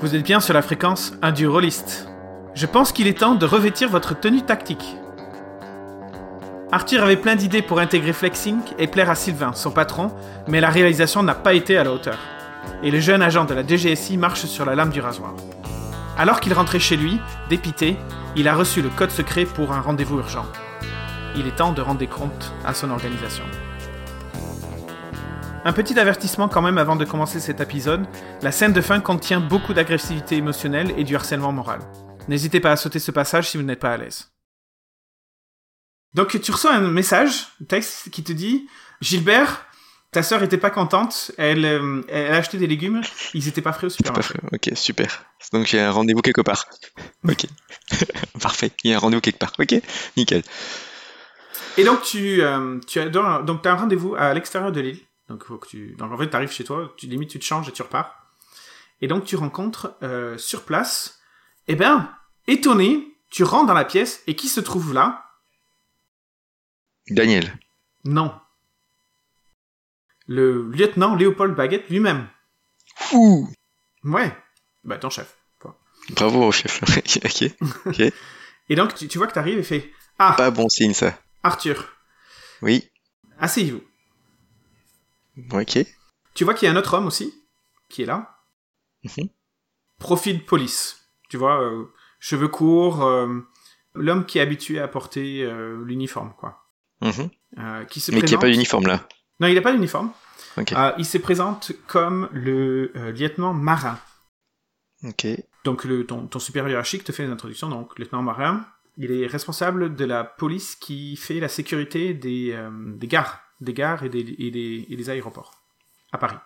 Vous êtes bien sur la fréquence un du rôliste. Je pense qu'il est temps de revêtir votre tenue tactique. Arthur avait plein d'idées pour intégrer Flexing et plaire à Sylvain, son patron, mais la réalisation n'a pas été à la hauteur. Et le jeune agent de la DGSI marche sur la lame du rasoir. Alors qu'il rentrait chez lui, dépité, il a reçu le code secret pour un rendez-vous urgent. Il est temps de rendre des comptes à son organisation. Un petit avertissement quand même avant de commencer cet épisode, la scène de fin contient beaucoup d'agressivité émotionnelle et du harcèlement moral. N'hésitez pas à sauter ce passage si vous n'êtes pas à l'aise. Donc tu reçois un message, un texte qui te dit Gilbert, ta sœur était pas contente, elle, euh, elle a acheté des légumes, ils étaient pas frais au Pas supermarché. frais. Ok, super. Donc a un rendez-vous quelque part. Ok. Parfait. Il y a un rendez-vous quelque part. Ok, nickel. Et donc tu, euh, tu as donc t'as un rendez-vous à l'extérieur de l'île. Donc faut que tu donc en fait t'arrives chez toi, tu limite tu te changes et tu repars. Et donc tu rencontres euh, sur place, eh ben étonné, tu rentres dans la pièce et qui se trouve là? Daniel. Non. Le lieutenant Léopold Baguette lui-même. Ouh. Ouais. Bah ton chef. Bravo au chef. ok. Et donc tu, tu vois que t'arrives et fait Ah Pas bon signe ça. Arthur, Oui. asseyez-vous. Ok. Tu vois qu'il y a un autre homme aussi qui est là. Mhm. Profil police. Tu vois, euh, cheveux courts, euh, l'homme qui est habitué à porter euh, l'uniforme, quoi. Mhm. Qui se Mais qui présente... a pas d'uniforme là. Non, il n'a pas d'uniforme. Ok. Euh, il se présente comme le lieutenant marin. Ok. Donc le, ton, ton supérieur hiérarchique te fait une introduction, donc lieutenant marin. Il est responsable de la police qui fait la sécurité des, des gares, des gares et des, et des, et des aéroports à Paris.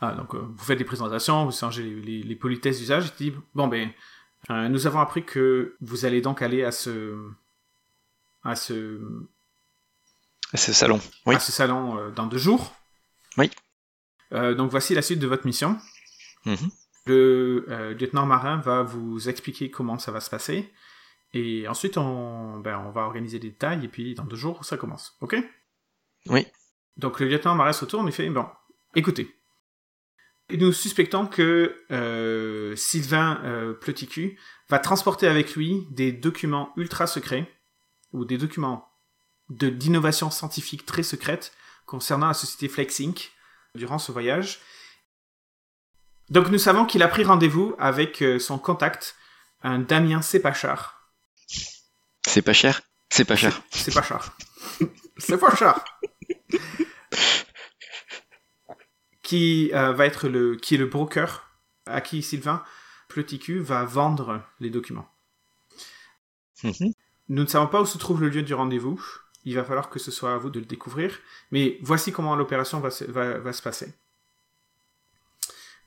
Ah, donc euh, vous faites des présentations, vous changez les, les, les politesses d'usage, et dis bon ben euh, nous avons appris que vous allez donc aller à ce à ce salon. Oui. à ce salon euh, dans deux jours. Oui. Donc voici la suite de votre mission. Mhm. Le lieutenant marin va vous expliquer comment ça va se passer. Et ensuite, on, ben, on va organiser des détails, et puis dans deux jours, ça commence. Ok? Oui. Donc le lieutenant marin se tourne et fait, bon, écoutez. Nous suspectons que euh, Sylvain euh, Pleticu va transporter avec lui des documents ultra secrets, ou des documents de- d'innovation scientifique très secrète concernant la société Flex Inc. durant ce voyage. Donc nous savons qu'il a pris rendez-vous avec euh, son contact, un Damien Sepachard. C'est pas cher. C'est pas cher. C'est pas cher. C'est pas cher. qui euh, va être le qui est le broker à qui Sylvain Pleticu va vendre les documents. Mhm. Nous ne savons pas où se trouve le lieu du rendez-vous. Il va falloir que ce soit à vous de le découvrir. Mais voici comment l'opération va, se- va- va se passer.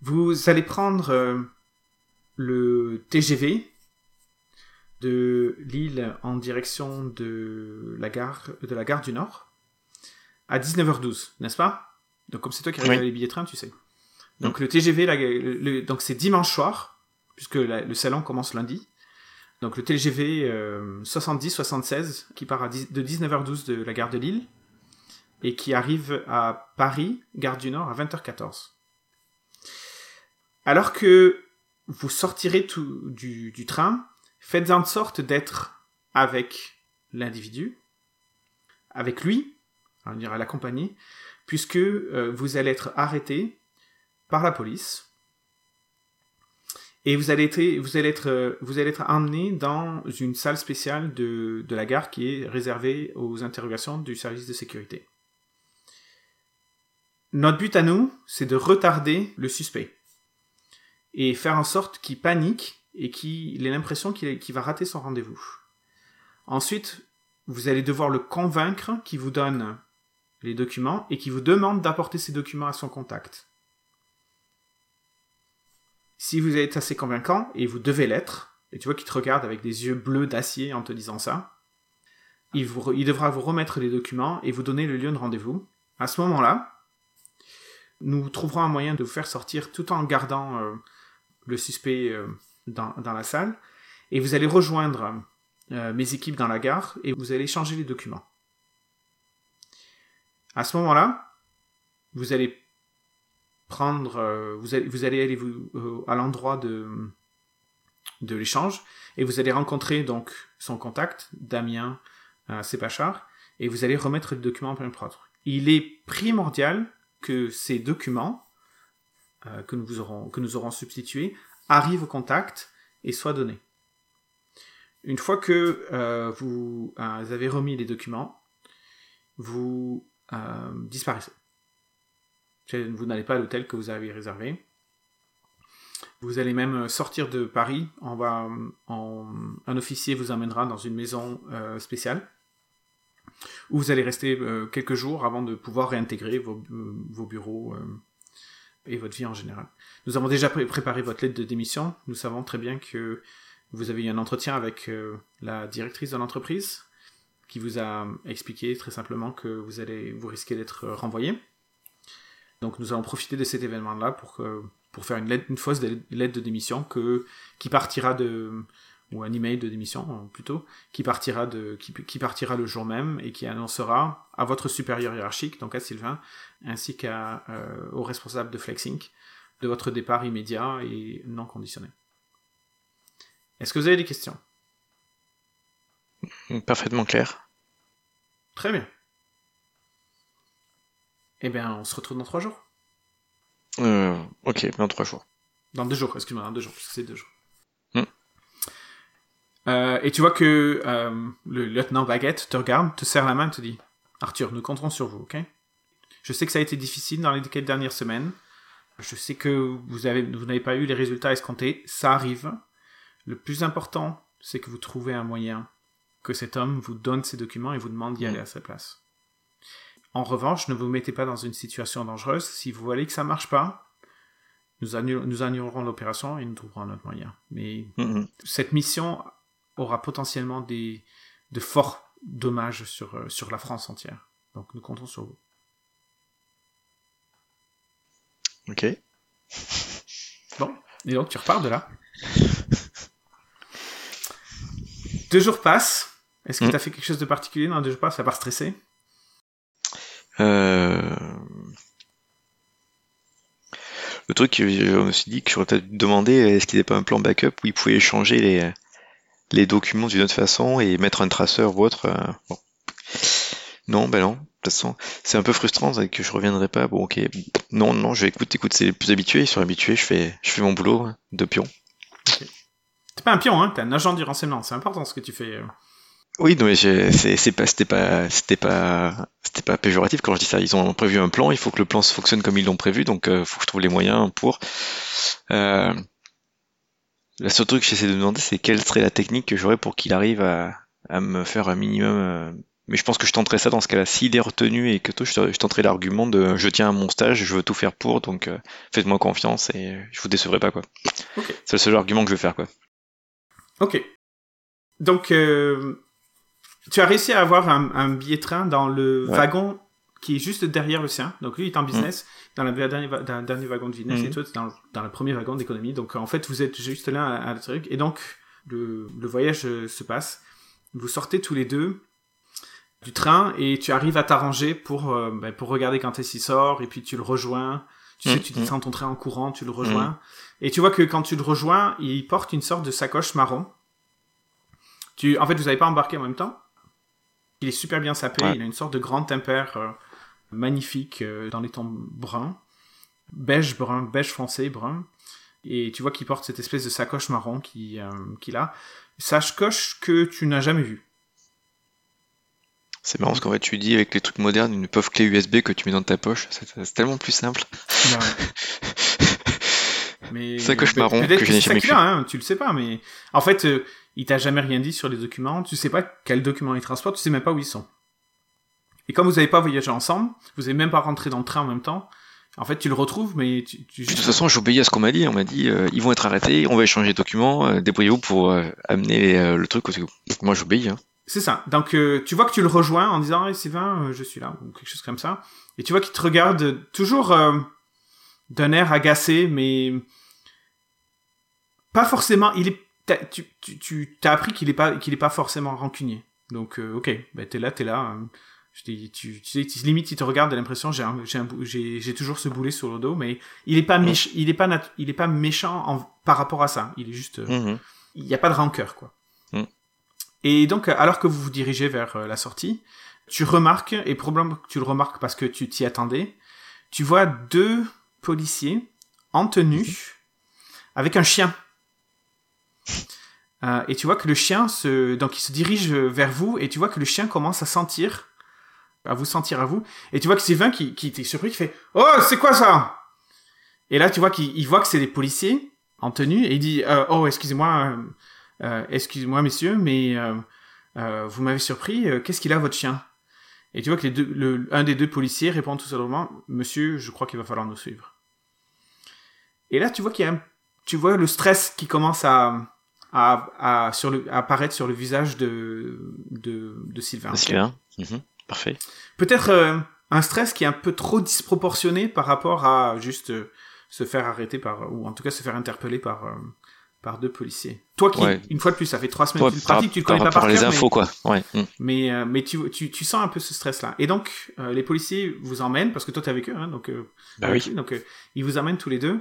Vous allez prendre euh, le TGV de Lille en direction de la gare, de la gare du Nord à 19h12, n'est-ce pas? Donc comme c'est toi qui réserves Oui. les billets de train, tu sais. Donc le TGV, la- le- le- donc c'est dimanche soir, puisque la- le salon commence lundi. Donc le TGV euh, 70-76 qui part à 10 de 19h12 de la gare de Lille et qui arrive à Paris, gare du Nord, à 20h14. Alors que vous sortirez tout du, du train, faites en sorte d'être avec l'individu, avec lui, on dirait l'accompagner, puisque euh, vous allez être arrêté par la police et vous allez être, vous allez être, euh, vous allez être emmené dans une salle spéciale de la gare qui est réservée aux interrogations du service de sécurité. Notre but à nous, c'est de retarder le suspect et faire en sorte qu'il panique et qu'il ait l'impression qu'il va rater son rendez-vous. Ensuite, vous allez devoir le convaincre qu'il vous donne les documents et qu'il vous demande d'apporter ces documents à son contact. Si vous êtes assez convaincant, et vous devez l'être, et tu vois qu'il te regarde avec des yeux bleus d'acier en te disant ça, il devra vous remettre les documents et vous donner le lieu de rendez-vous. À ce moment-là, nous trouverons un moyen de vous faire sortir tout en gardant euh, le suspect euh, dans, la salle, et vous allez rejoindre euh, mes équipes dans la gare et vous allez changer les documents. À ce moment-là, vous allez prendre, vous allez, vous allez aller vous, à l'endroit de, de l'échange et vous allez rencontrer donc son contact, Damien euh, Sepachar, et vous allez remettre le document en plein propre. Il est primordial que ces documents euh, que, nous aurons, que nous aurons substitués arrivent au contact et soient donnés. Une fois que euh, vous, avez remis les documents, vous disparaissez. Vous n'allez pas à l'hôtel que vous avez réservé. Vous allez même sortir de Paris. Un officier vous amènera dans une maison euh, spéciale où vous allez rester euh, quelques jours avant de pouvoir réintégrer vos, euh, bureaux et votre vie en général. Nous avons déjà préparé votre lettre de démission. Nous savons très bien que vous avez eu un entretien avec la directrice de l'entreprise qui vous a expliqué très simplement que vous allez vous risquer d'être renvoyé. Donc nous allons profiter de cet événement-là pour pour faire une, lettre, une fausse lettre de démission qui partira de ou un email de démission euh, plutôt, qui partira, de, qui, qui, partira le jour même et qui annoncera à votre supérieur hiérarchique, donc à Sylvain, ainsi qu'au euh, responsable de FlexInc, de votre départ immédiat et non conditionné. Est-ce que vous avez des questions? Parfaitement clair. Très bien. Eh bien, on se retrouve dans trois jours. Euh, ok, dans trois jours. Dans deux jours, excuse-moi, dans deux jours, c'est deux jours. Euh, et tu vois que euh, le lieutenant Baguette te regarde, te serre la main, te dit Arthur, nous compterons sur vous, ok? Je sais que ça a été difficile dans les quelques dernières semaines. Je sais que vous avez, vous n'avez pas eu les résultats escomptés. Ça arrive. Le plus important, c'est que vous trouvez un moyen que cet homme vous donne ses documents et vous demande d'y aller à sa place. En revanche, ne vous mettez pas dans une situation dangereuse. Si vous voyez que ça marche pas, nous, annulerons l'opération et nous trouverons un autre moyen. Mais cette mission aura potentiellement des, de forts dommages sur, euh, sur la France entière. Donc nous comptons sur vous. Ok. Bon, et donc tu repars de là. deux jours passent. Est-ce que mm. tu as fait quelque chose de particulier dans deux jours passent à part stresser? Euh, le truc, je me suis dit que j'aurais peut-être demandé est-ce qu'il n'y avait pas un plan backup où il pouvait échanger les, les documents d'une autre façon et mettre un traceur ou autre. Euh, non, ben non. De toute façon, c'est un peu frustrant que je reviendrai pas. Bon, ok. Non, non, je vais écouter, écoute, c'est les plus habitués, ils sont habitués, je fais, je fais mon boulot de pion. T'es pas un pion, hein, t'es un agent du renseignement, c'est important ce que tu fais. Euh. Oui, non, mais c'est pas, c'était pas, c'était pas, c'était pas péjoratif quand je dis ça. Ils ont prévu un plan, il faut que le plan fonctionne comme ils l'ont prévu, donc il euh, faut que je trouve les moyens pour. Euh, la seule truc que j'essaie de demander, c'est quelle serait la technique que j'aurais pour qu'il arrive à, à, me faire un minimum. Euh, mais je pense que je tenterai ça dans ce cas-là. S'il est retenu et que toi, je, tenterai l'argument de je tiens à mon stage, je veux tout faire pour, donc faites-moi confiance et je vous décevrai pas quoi. C'est le seul argument que je vais faire quoi. Ok. Donc tu as réussi à avoir un, billet train dans le wagon qui est juste derrière le sien. Donc lui, il est en mm. business, dans, le dernier, wagon de business, et mm. toi, dans, dans le premier wagon d'économie. Donc en fait, vous êtes juste là à, le truc. Et donc, le, le voyage euh, se passe. Vous sortez tous les deux du train et tu arrives à t'arranger pour, euh, ben, pour regarder quand est-ce qu'il sort, et puis tu le rejoins. Tu sais, mm. tu descends ton train en courant, tu le rejoins. Et tu vois que quand tu le rejoins, il porte une sorte de sacoche marron. Tu, en fait, vous n'avez pas embarqué en même temps. Il est super bien sapé, il a une sorte de grand tempère euh, magnifique euh, dans les tons bruns, beige brun, beige foncé brun. Et tu vois qu'il porte cette espèce de sacoche marron euh, qu'il a. Sacoche que tu n'as jamais vue. C'est marrant ce qu'en fait tu dis avec les trucs modernes, une pauvre clé USB que tu mets dans ta poche, c'est tellement plus simple. mais sacoche marron que je n'ai jamais vu. Hein, tu le sais pas, mais en fait, il t'a jamais rien dit sur les documents, tu sais pas quels documents il transporte, tu sais même pas où ils sont. Et comme vous n'avez pas voyagé ensemble, vous n'avez même pas rentré dans le train en même temps, en fait, tu le retrouves, mais tu, De toute façon, j'obéis à ce qu'on m'a dit. On m'a dit, euh, ils vont être arrêtés, on va échanger les documents, euh, débrouillez-vous pour euh, amener le truc. Moi, j'obéis. Hein. C'est ça. Donc, tu vois que tu le rejoins en disant, hey, Sylvain, je suis là, ou quelque chose comme ça. Et tu vois qu'il te regarde toujours d'un air agacé, mais pas forcément. Il est tu, tu, tu as appris qu'il est pas qu'il est pas forcément rancunier. Donc euh, ok, bah t'es là, t'es là. Tu, tu, limite, il te regarde, a l'impression, j'ai, j'ai, toujours ce boulet sur le dos, mais il est pas, méch- il est pas, nat- il est pas méchant en, par rapport à ça. Il est juste, euh, Mhm. il n'y a pas de rancœur, quoi. Mm. Et donc, alors que vous vous dirigez vers euh, la sortie, tu remarques, et probablement que tu le remarques parce que tu t'y attendais, tu vois deux policiers en tenue avec un chien. Euh, et tu vois que le chien se, donc il se dirige vers vous et tu vois que le chien commence à sentir, à vous sentir à vous. Et tu vois que Sylvain qui, qui était surpris, qui fait Oh, c'est quoi ça? Et là, tu vois qu'il il voit que c'est des policiers en tenue et il dit euh, Oh, excusez-moi, euh, euh, excusez-moi, messieurs, mais vous m'avez surpris. Qu'est-ce qu'il a votre chien? Et tu vois que les deux, un des deux policiers répond tout simplement Monsieur, je crois qu'il va falloir nous suivre. Et là, tu vois qu'il tu vois le stress qui commence à à, à, sur le, apparaître sur le visage de, de, de Sylvain. Sylvain. Mhm. Parfait. Peut-être euh, un stress qui est un peu trop disproportionné par rapport à juste euh, se faire arrêter par, ou en tout cas se faire interpeller par, euh, par deux policiers. Toi qui, Ouais. une fois de plus, ça fait trois semaines que tu pratiques, tu par connais pas par les cœur, infos, quoi. Ouais. mm. mais, mais, euh, mais tu, tu, tu sens un peu ce stress-là. Et donc, euh, les policiers vous emmènent, parce que toi t'es avec eux, hein, donc, euh, Bah avec oui. donc euh, ils vous emmènent tous les deux.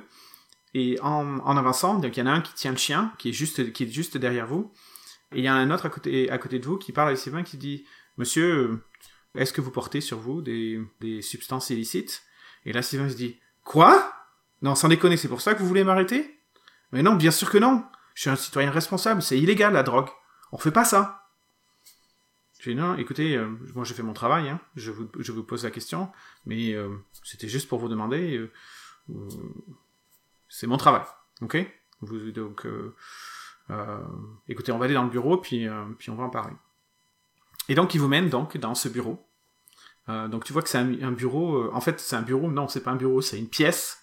Et en, en avançant, donc il y en a un qui tient le chien, qui est juste, qui est juste derrière vous. Et il y en a un autre à côté, à côté de vous qui parle avec Sylvain qui dit Monsieur, euh, est-ce que vous portez sur vous des, substances illicites? Et là, Sylvain se dit Quoi? Non, sans déconner, c'est pour ça que vous voulez m'arrêter? Mais non, bien sûr que non. Je suis un citoyen responsable, c'est illégal la drogue. On fait pas ça. Je dis non, écoutez, euh, moi j'ai fait mon travail, hein. je, vous, pose la question, mais euh, c'était juste pour vous demander. euh, c'est mon travail, ok? Vous, Donc, écoutez, on va aller dans le bureau, puis, puis on va en parler. Et donc, il vous mène donc dans ce bureau. Euh, donc, tu vois que c'est un, un bureau. euh, en fait, c'est un bureau. Non, c'est pas un bureau, c'est une pièce.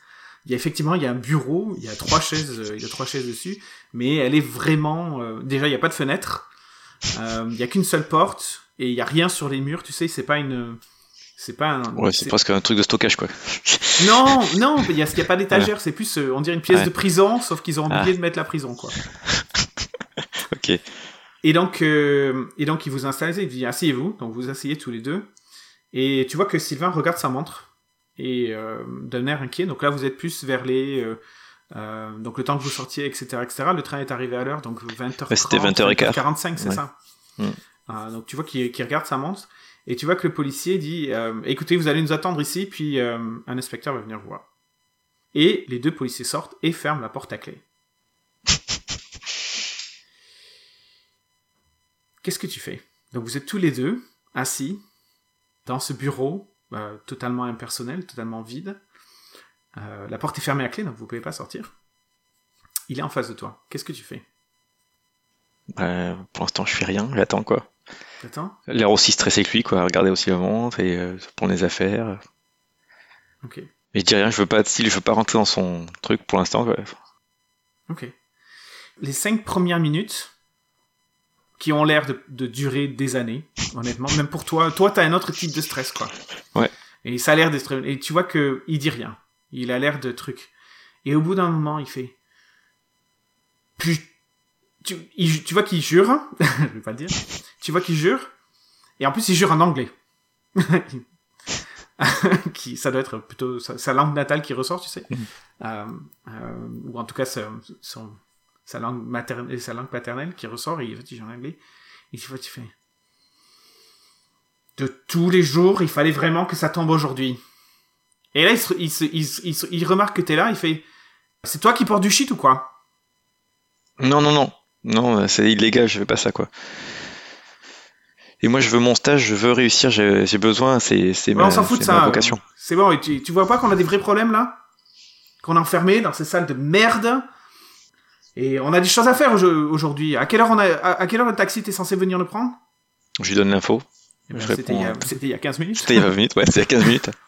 Il y a effectivement, il y a un bureau. Il y a trois chaises. euh, il y a trois chaises dessus, mais elle est vraiment. euh, déjà, il n'y a pas de fenêtre. Euh, il y a qu'une seule porte et il y a rien sur les murs. Tu sais, c'est pas une. C'est pas un. Ouais, c'est presque un truc de stockage, quoi. Non, non, il y a, a pas d'étagère. C'est plus, on dirait une pièce Ouais. de prison, sauf qu'ils ont oublié Ah. de mettre la prison, quoi. ok. Et donc, euh, et donc, il vous installe, il dit asseyez-vous. Donc, vous vous asseyez tous les deux. Et tu vois que Sylvain regarde sa montre et euh, d'un air inquiet. Donc là, vous êtes plus vers les. euh, euh, donc le temps que vous sortiez, etc., etc. Le train est arrivé à l'heure, donc 20h30. Ouais, c'était 20h15. 45, c'est Ouais. ça. Mm. Euh, donc tu vois qu'il regarde sa montre et tu vois que le policier dit écoutez, vous allez nous attendre ici, puis un inspecteur va venir vous voir. Et les deux policiers sortent et ferment la porte à clé. Qu'est-ce que tu fais? Donc vous êtes tous les deux assis dans ce bureau euh, totalement impersonnel, totalement vide. Euh, la porte est fermée à clé, donc vous pouvez pas sortir. Il est en face de toi. Qu'est-ce que tu fais? Euh, pour l'instant, je fais rien. J'attends, quoi. T'attends? L'air aussi stressé que lui, quoi. Regarder aussi la montre et euh, prendre les affaires. Ok. Mais je dis rien, je veux pas style, je veux pas rentrer dans son truc pour l'instant. Ok. Les cinq premières minutes, qui ont l'air de, de durer des années, honnêtement, même pour toi, toi, t'as un autre type de stress, quoi. Ouais. Et ça a l'air d'être... Et tu vois que il dit rien. Il a l'air de truc. Et au bout d'un moment, il fait... Plus... Tu, il- tu vois qu'il jure, je vais pas le dire, tu vois qu'il jure, et en plus il jure en anglais. qui, ça doit être plutôt sa, sa langue natale qui ressort, tu sais. Euh, euh, ou en tout cas son- sa langue maternelle, sa langue paternelle qui ressort, et il fait en anglais. Et tu vois, tu fais. De tous les jours, il fallait vraiment que ça tombe aujourd'hui. Et là, il, se- il, se- il, se- il remarque que t'es là, il fait. C'est toi qui portes du shit ou quoi? Non, non, non. Non, euh, c'est illégal, je fais pas ça, quoi. Et moi, je veux mon stage, je veux réussir, j'ai besoin, c'est ma, on s'en fout de ça. vocation. C'est bon, et tu, tu vois pas qu'on a des vrais problèmes là? Qu'on est enfermé dans ces salles de merde? Et on a des choses à faire au- aujourd'hui. À quelle heure on a, à, à quelle heure le taxi était censé venir le prendre? Je lui donne l'info. Eh ben, C'était il, y a- réponds, euh, c'était il y a 15 minutes. C'était il y a 20 minutes, ouais, c'était il y a 15 minutes.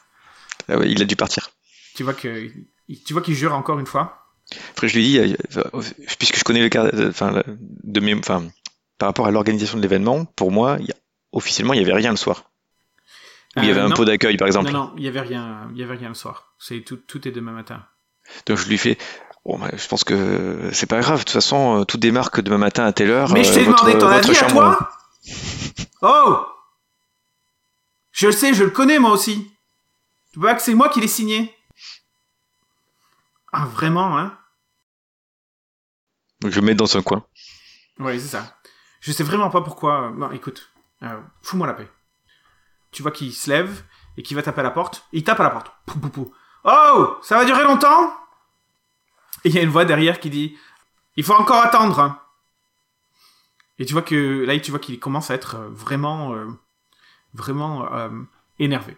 Ah ouais, il a dû partir. Tu vois que il- tu vois qu'il jure encore une fois? Après, je lui dis, euh, euh, puisque je connais le cas, enfin, le- de mes, enfin, par rapport à l'organisation de l'événement, pour moi, il y a- officiellement, il y avait rien le soir. Il y avait un non. pot d'accueil, par exemple. Non, non, il y avait rien, il y avait rien le soir. C'est tout, tout est demain matin. Donc je lui fais, bon, bah, je pense que c'est pas grave. De toute façon, euh, tout démarre que demain matin à telle heure. Mais je euh, t'ai votre- demandé ton avis à chambre- toi Oh Je le sais, je le connais moi aussi. Tu vois que c'est moi qui l'ai signé. Ah, vraiment, hein je me mets dans un coin. Ouais, c'est ça. Je sais vraiment pas pourquoi. Non, écoute, euh, fous-moi la paix. Tu vois qu'il se lève et qu'il va taper à la porte. Il tape à la porte. Pou, pou, pou. Oh, ça va durer longtemps? Et il y a une voix derrière qui dit Il faut encore attendre. hein. Et tu vois que là, tu vois qu'il commence à être euh, vraiment, euh, vraiment euh, énervé.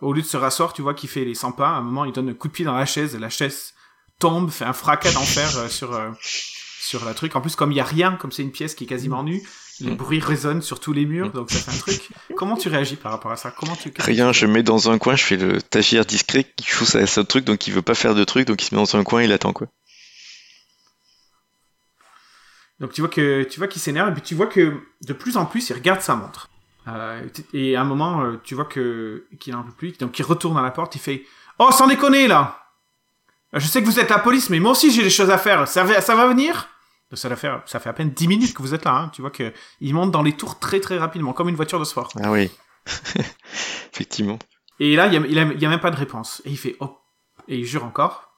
Au lieu de se rasseoir, tu vois qu'il fait les 100 pas. À un moment, il donne un coup de pied dans la chaise. La chaise tombe, fait un fracas d'enfer sur sur la truc. En plus, comme il y a rien, comme c'est une pièce qui est quasiment nue, les bruits résonnent sur tous les murs, donc ça fait un truc. Comment tu réagis par rapport à ça? Comment tu Rien, je mets dans un coin, je fais le stagiaire discret qui fout sa, sa truc, donc il veut pas faire de truc, donc il se met dans un coin, il attend quoi. Donc tu vois que tu vois qu'il s'énerve et puis tu vois que de plus en plus il regarde sa montre. Euh, et à un moment euh, tu vois que qu'il en peut plus donc il retourne à la porte, il fait "Oh, sans déconner là. Je sais que vous êtes la police mais moi aussi j'ai des choses à faire. Ça va, ça va venir? Ça faire ça fait à peine 10 minutes que vous êtes là hein. Tu vois que il monte dans les tours très très rapidement comme une voiture de sport. Ah oui. Effectivement. Et là, il y a, même pas de réponse. Et il fait oh et il jure encore.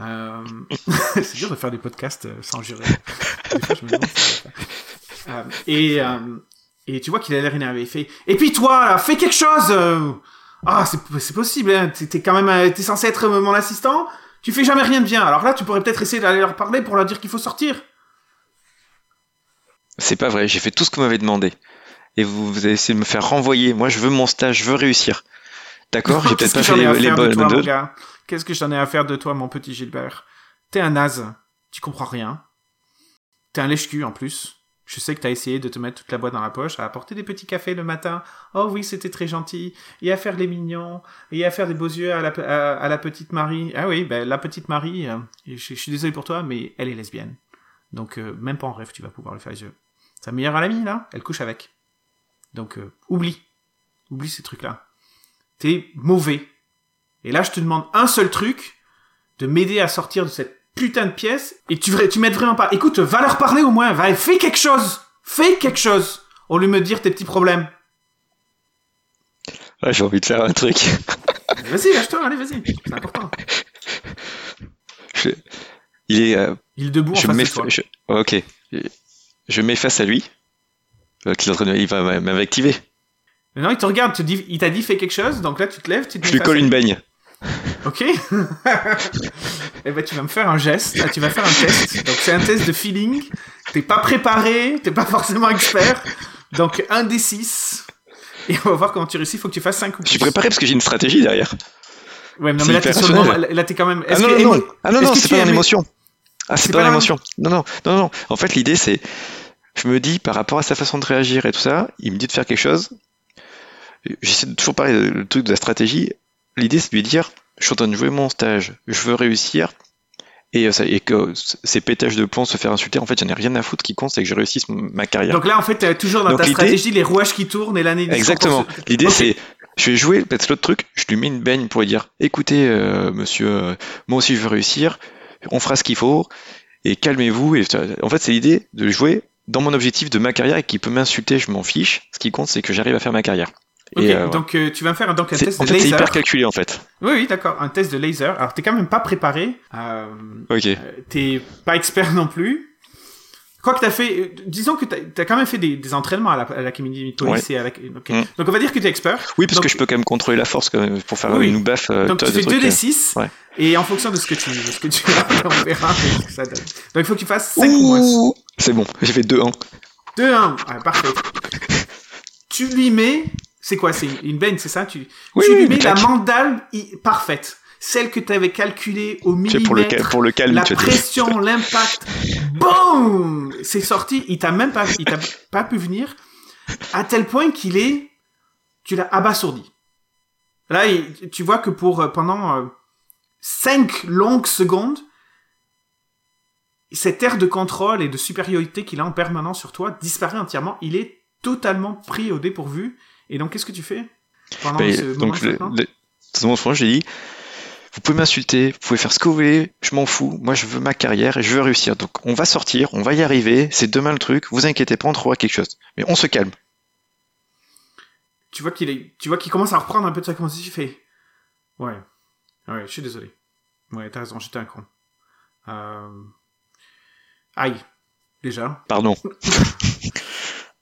Euh, c'est dur de faire des podcasts euh, sans jurer. Fois, je me demande. Euh, et, euh, et tu vois qu'il a l'air énervé. Il fait Et puis toi, là, fais quelque chose. Ah, c'est possible, hein. T'es quand même t'es censé être mon assistant? Tu fais jamais rien de bien. Alors là, tu pourrais peut-être essayer d'aller leur parler pour leur dire qu'il faut sortir. C'est pas vrai, j'ai fait tout ce que vous m'avez demandé. Et vous, vous avez essayé de me faire renvoyer. Moi, je veux mon stage, je veux réussir. D'accord J'ai peut-être pas fait les, les bonnes Qu'est-ce que j'en ai à faire de toi, mon petit Gilbert? T'es un naze. Tu comprends rien. T'es un lèche-cul, en plus. Je sais que t'as essayé de te mettre toute la boîte dans la poche, à apporter des petits cafés le matin. Oh oui, c'était très gentil. Et à faire les mignons. Et à faire des beaux yeux à la, petite Marie. Ah oui, ben, la petite Marie, euh, je, suis désolé pour toi, mais elle est lesbienne. Donc, euh, même pas en rêve, tu vas pouvoir le faire les yeux. Sa meilleure amie, là, elle couche avec. Donc, euh, oublie. Oublie ces trucs-là. T'es mauvais. Et là, je te demande un seul truc, de m'aider à sortir de cette putain de pièce, et tu, tu m'aides vraiment pas. Écoute, va leur parler au moins, va, fais quelque chose Fais quelque chose Au lieu de me dire tes petits problèmes. Ah, j'ai envie de faire un truc. Vas-y, lâche-toi, allez, vas-y. C'est important. Je- Il est, euh, Il est debout en je face mets, de toi. je- ok. Je mets face à lui. Euh, en train de- il va m'activer. Maintenant, il te regarde, te dit, il t'a dit fais quelque chose, donc là, tu te lèves, tu te Je lui face colle une baigne. Ok. Eh ben, tu vas me faire un geste. Ah, tu vas faire un test. Donc, c'est un test de feeling. T'es pas préparé, t'es pas forcément expert. Donc, un des six. Et on va voir comment tu réussis. Il faut que tu fasses 5 ou plus. Je suis préparé parce que j'ai une stratégie derrière. Ouais, mais non, mais là, t'es sur le moment. Là, t'es quand même. Ah non, que- non, non. Ah non, que c'est pas dans l'émotion. Ah, c'est pas dans- l'émotion. Non, non, non, non. En fait, l'idée, c'est, je me dis, par rapport à sa façon de réagir et tout ça, il me dit de faire quelque chose. J'essaie de toujours parler le truc de la stratégie. L'idée, c'est de lui dire, je suis en train de jouer mon stage, je veux réussir. Et, euh, et que ces pétages de plomb se faire insulter, en fait, j'en ai rien à foutre. Qui compte, c'est que je réussisse ma carrière. Donc là, en fait, t'es toujours dans Donc, ta stratégie, les rouages qui tournent et l'année Exactement. L'idée, c'est, je vais jouer peut-être l'autre truc, je lui mets une baigne pour lui dire, écoutez, euh, monsieur, euh, moi aussi je veux réussir, on fera ce qu'il faut, et calmez-vous. Et en fait, c'est l'idée de jouer dans mon objectif de ma carrière et qui peut m'insulter, je m'en fiche. Ce qui compte, c'est que j'arrive à faire ma carrière. Ok, Et, euh, donc euh, tu vas me faire donc un test de fait, c'est laser. hyper calculé en fait. Oui, oui, d'accord, un test de laser. Alors, t'es quand même pas préparé. Euh, Ok. euh, t'es pas expert non plus. Quoi que t'as fait, disons que t'as as quand même fait des, des entraînements à la- à de Police et à la, ok. Mm. Donc on va dire que t'es expert. Oui, parce Donc- que je peux quand même contrôler la force quand même pour faire Oui. une baffe. euh, Donc tu fais trucs, 2 euh. des 6 ouais. et en fonction de ce que tu, de ce que tu as, on verra ce que ça donne. Donc il faut que tu fasses 5 ou C'est bon, j'ai fait 2-1. 2-1, ouais, parfait. tu lui mets, c'est quoi, c'est une baigne, c'est ça? Tu, Oui, tu oui, lui mets la mandale parfaite, celle que tu avais calculée au pour le, millimètre. cal- pour le calme, la pression, l'impact, boum, c'est sorti. Il t'a même pas, il t'a pas pu venir à tel point qu'il est, tu l'as abasourdi. Là, il- tu vois que pour euh, pendant euh, cinq longues secondes, cet air de contrôle et de supériorité qu'il a en permanence sur toi disparaît entièrement. Il est totalement pris au dépourvu. Et donc, qu'est-ce que tu fais pendant ce moment donc, le- dans ce moment, je lui ai dit, vous pouvez m'insulter, vous pouvez faire ce que vous voulez, je m'en fous, moi je veux ma carrière et je veux réussir. Donc on va sortir, on va y arriver, c'est demain le truc, vous inquiétez pas, on trouvera quelque chose. Mais on se calme. tu vois qu'il est, tu vois qu'il commence à reprendre un peu de sa conscience. Il fait, ouais, ouais, je suis désolé. Ouais, t'as raison, j'étais un con. Euh... Aïe, déjà. Pardon.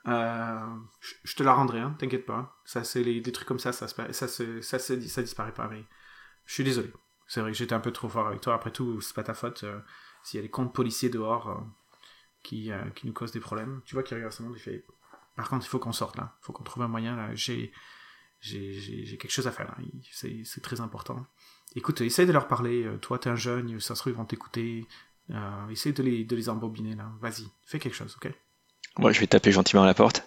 Euh, je te la rendrai, hein, t'inquiète pas. Ça, c'est les, des trucs comme ça, ça, ça, ça, disparaît pas. Mais je suis désolé. C'est vrai que j'étais un peu trop fort avec toi. Après tout, c'est pas ta faute. euh, S'il y a des comptes policiers dehors euh, qui, qui nous causent des problèmes. Tu vois qu'il regarde ce monde, il fait. Par contre, il faut qu'on sorte là. Il faut qu'on trouve un moyen là. J'ai, quelque chose à faire là. C'est, très important. Écoute, essaye de leur parler. Toi, t'es un jeune, ça se trouve, ils vont t'écouter. Essaye de les, de les embobiner là. Vas-y, fais quelque chose, ok? Moi, je vais taper gentiment à la porte.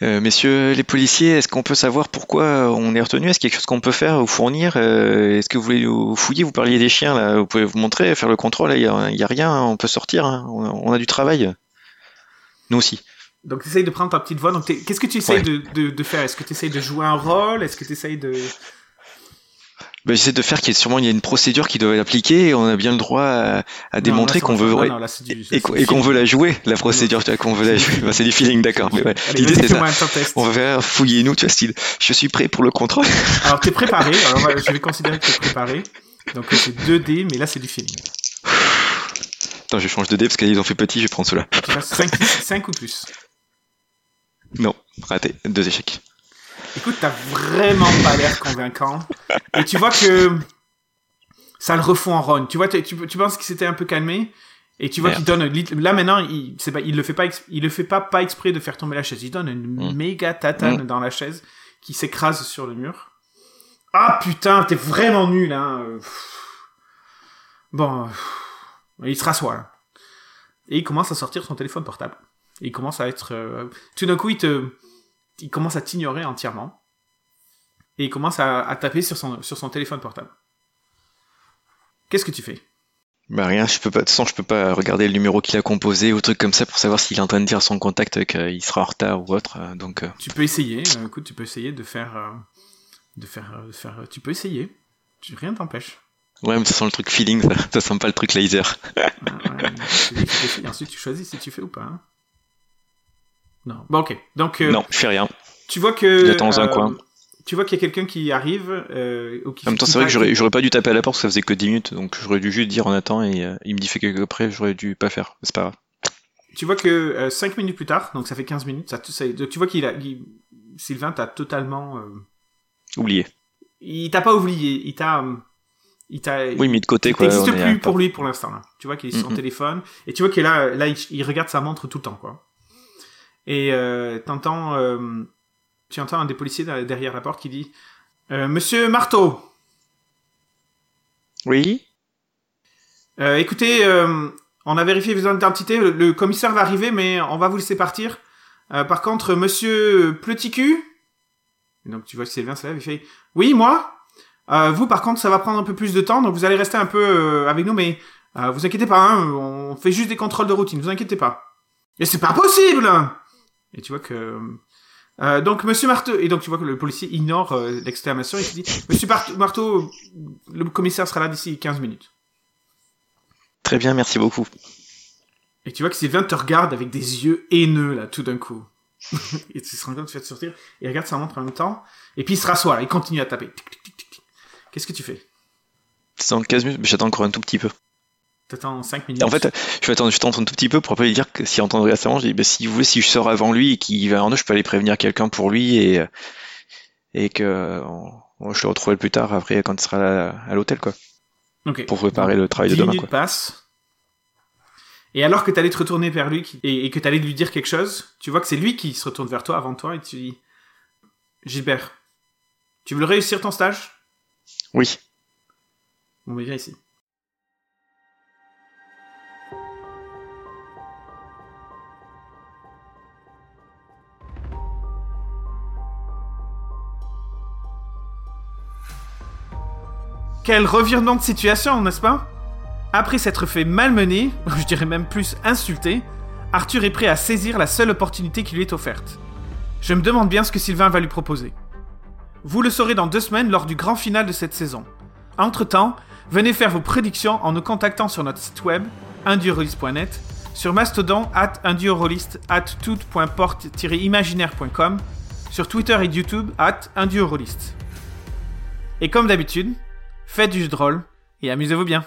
Euh, messieurs les policiers, est-ce qu'on peut savoir pourquoi on est retenu? Est-ce qu'il y a quelque chose qu'on peut faire ou fournir? Euh, Est-ce que vous voulez nous fouiller? Vous parliez des chiens, là. Vous pouvez vous montrer, faire le contrôle. Il n'y a, rien, on peut sortir. hein. On, a, on a du travail. Nous aussi. Donc, tu essayes de prendre ta petite voix. Qu'est-ce que tu essayes Ouais. de, de, de faire? Est-ce que tu essayes de jouer un rôle? Est-ce que tu essayes de. Ben, J'essaie de faire qu'il y ait sûrement il y a une procédure qui doit être appliquée et on a bien le droit à, à démontrer qu'on veut non, ouais, non, là, c'est du- et, qu'on- et veut la jouer, la procédure, tu vois, qu'on veut la jouer. C'est du feeling, d'accord. Mais ouais, Allez, L'idée c'est ça. On va faire fouiller nous, tu vois, style. Je suis prêt pour le contrôle. Alors, t'es préparé. Alors, ouais, je vais considérer que t'es préparé. Donc, euh, c'est 2D, mais là, c'est du feeling. Attends, je change de dé parce qu'ils ont fait petit, je vais prendre fasses 5, 5 ou plus. Non, raté, deux échecs. Écoute, t'as vraiment pas l'air convaincant. Et tu vois que ça le refond en run. Tu vois, tu, tu penses qu'il s'était un peu calmé? Et tu vois qu'il donne là maintenant il c'est pas il le fait pas il le fait pas pas exprès de faire tomber la chaise il donne une Mm. méga tatane dans la chaise qui s'écrase sur le mur ah putain t'es vraiment nul hein bon il se rassoit là. et il commence à sortir son téléphone portable et il commence à être euh, tout d'un coup il te il commence à t'ignorer entièrement et il commence à, à taper sur son sur son téléphone portable qu'est-ce que tu fais? Bah rien, je peux pas, de toute façon, je peux pas regarder le numéro qu'il a composé ou truc comme ça pour savoir s'il est en train de dire à son contact qu'il sera en retard ou autre. euh, Donc, euh, Tu peux essayer, euh, écoute, tu peux essayer de faire, euh, de faire, euh, de faire, tu peux essayer. Tu, rien t'empêche. ouais, mais ça sent le truc feeling, ça, ça sent pas le truc laser. Ouais, ouais, essayes, ensuite tu choisis si tu fais ou pas. hein. Non. Bon, ok. Donc, euh, Non, je fais rien. tu vois que. J'attends dans un euh, coin. Tu vois qu'il y a quelqu'un qui arrive. Euh, ou qui, En même temps, c'est vrai que j'aurais, j'aurais pas dû taper à la porte parce que ça faisait que 10 minutes, donc j'aurais dû juste dire on attend et euh, il me dit fait quelque après, j'aurais dû pas faire. C'est pas grave. Tu vois que 5 minutes plus tard, donc ça fait 15 minutes, ça, ça- donc tu vois qu'il a. il- Sylvain t'a totalement. euh, Oublié. il t'a pas oublié, il t'a. euh, Il t'a. Oui, mis de côté quoi. n'existe plus pour lui pour l'instant là. Tu vois qu'il est sur son téléphone et tu vois qu'il là là il, il regarde sa montre tout le temps quoi. Et euh, t'entends euh, tu entends un des policiers derrière- la porte qui dit euh, Monsieur Marteau, Oui. écoutez, on a vérifié vos identités, le, le commissaire va arriver mais on va vous laisser partir. Par contre, Monsieur Pleticu, et donc tu vois que Sylvain se lève, il fait oui moi. Euh, vous par contre ça va prendre un peu plus de temps donc vous allez rester un peu euh, avec nous mais euh, vous inquiétez pas, hein, on fait juste des contrôles de routine, vous inquiétez pas. Et c'est pas possible Et tu vois que... euh, donc, Monsieur Marteau... Et donc, tu vois que le policier ignore euh, l'exclamation et qui dit Monsieur Marteau, Marteau, le commissaire sera là d'ici 15 minutes. Très bien, merci beaucoup. Et tu vois que Sylvain te regarde avec des yeux haineux, là, tout d'un coup. et tu se rends compte tu vas te sortir. Il regarde sa montre en même temps. Et puis il se rassoit, là, il continue à taper. Qu'est-ce que tu fais? C'est dans 15 minutes, mais j'attends encore un tout petit peu. T'attends 5 minutes. En fait, je vais attendre, je t'entends un tout petit peu pour après lui dire que s'il entend récemment, je dis, bah, si vous voulez, si je sors avant lui et qu'il va en je peux aller prévenir quelqu'un pour lui et, et que on- je le retrouverai plus tard après quand il sera à, à l'hôtel, quoi. Pour préparer le travail de 10 demain, minutes quoi. passent. Et alors que t'allais te retourner vers lui et, et que t'allais lui dire quelque chose, tu vois que c'est lui qui se retourne vers toi avant toi et tu dis Gilbert, tu veux réussir ton stage? Oui. Bon, mais viens ici. Quel revirement de situation, n'est-ce pas? Après s'être fait malmener, je dirais même plus insulter, Arthur est prêt à saisir la seule opportunité qui lui est offerte. Je me demande bien ce que Sylvain va lui proposer. Vous le saurez dans deux semaines lors du grand final de cette saison. Entre-temps, venez faire vos prédictions en nous contactant sur notre site web, indurelise.net, sur Mastodon at unduorolist at tout.porte-imaginaire.com, sur Twitter et YouTube at unduorolist. Et comme d'habitude, faites du jeu de rôle et amusez-vous bien.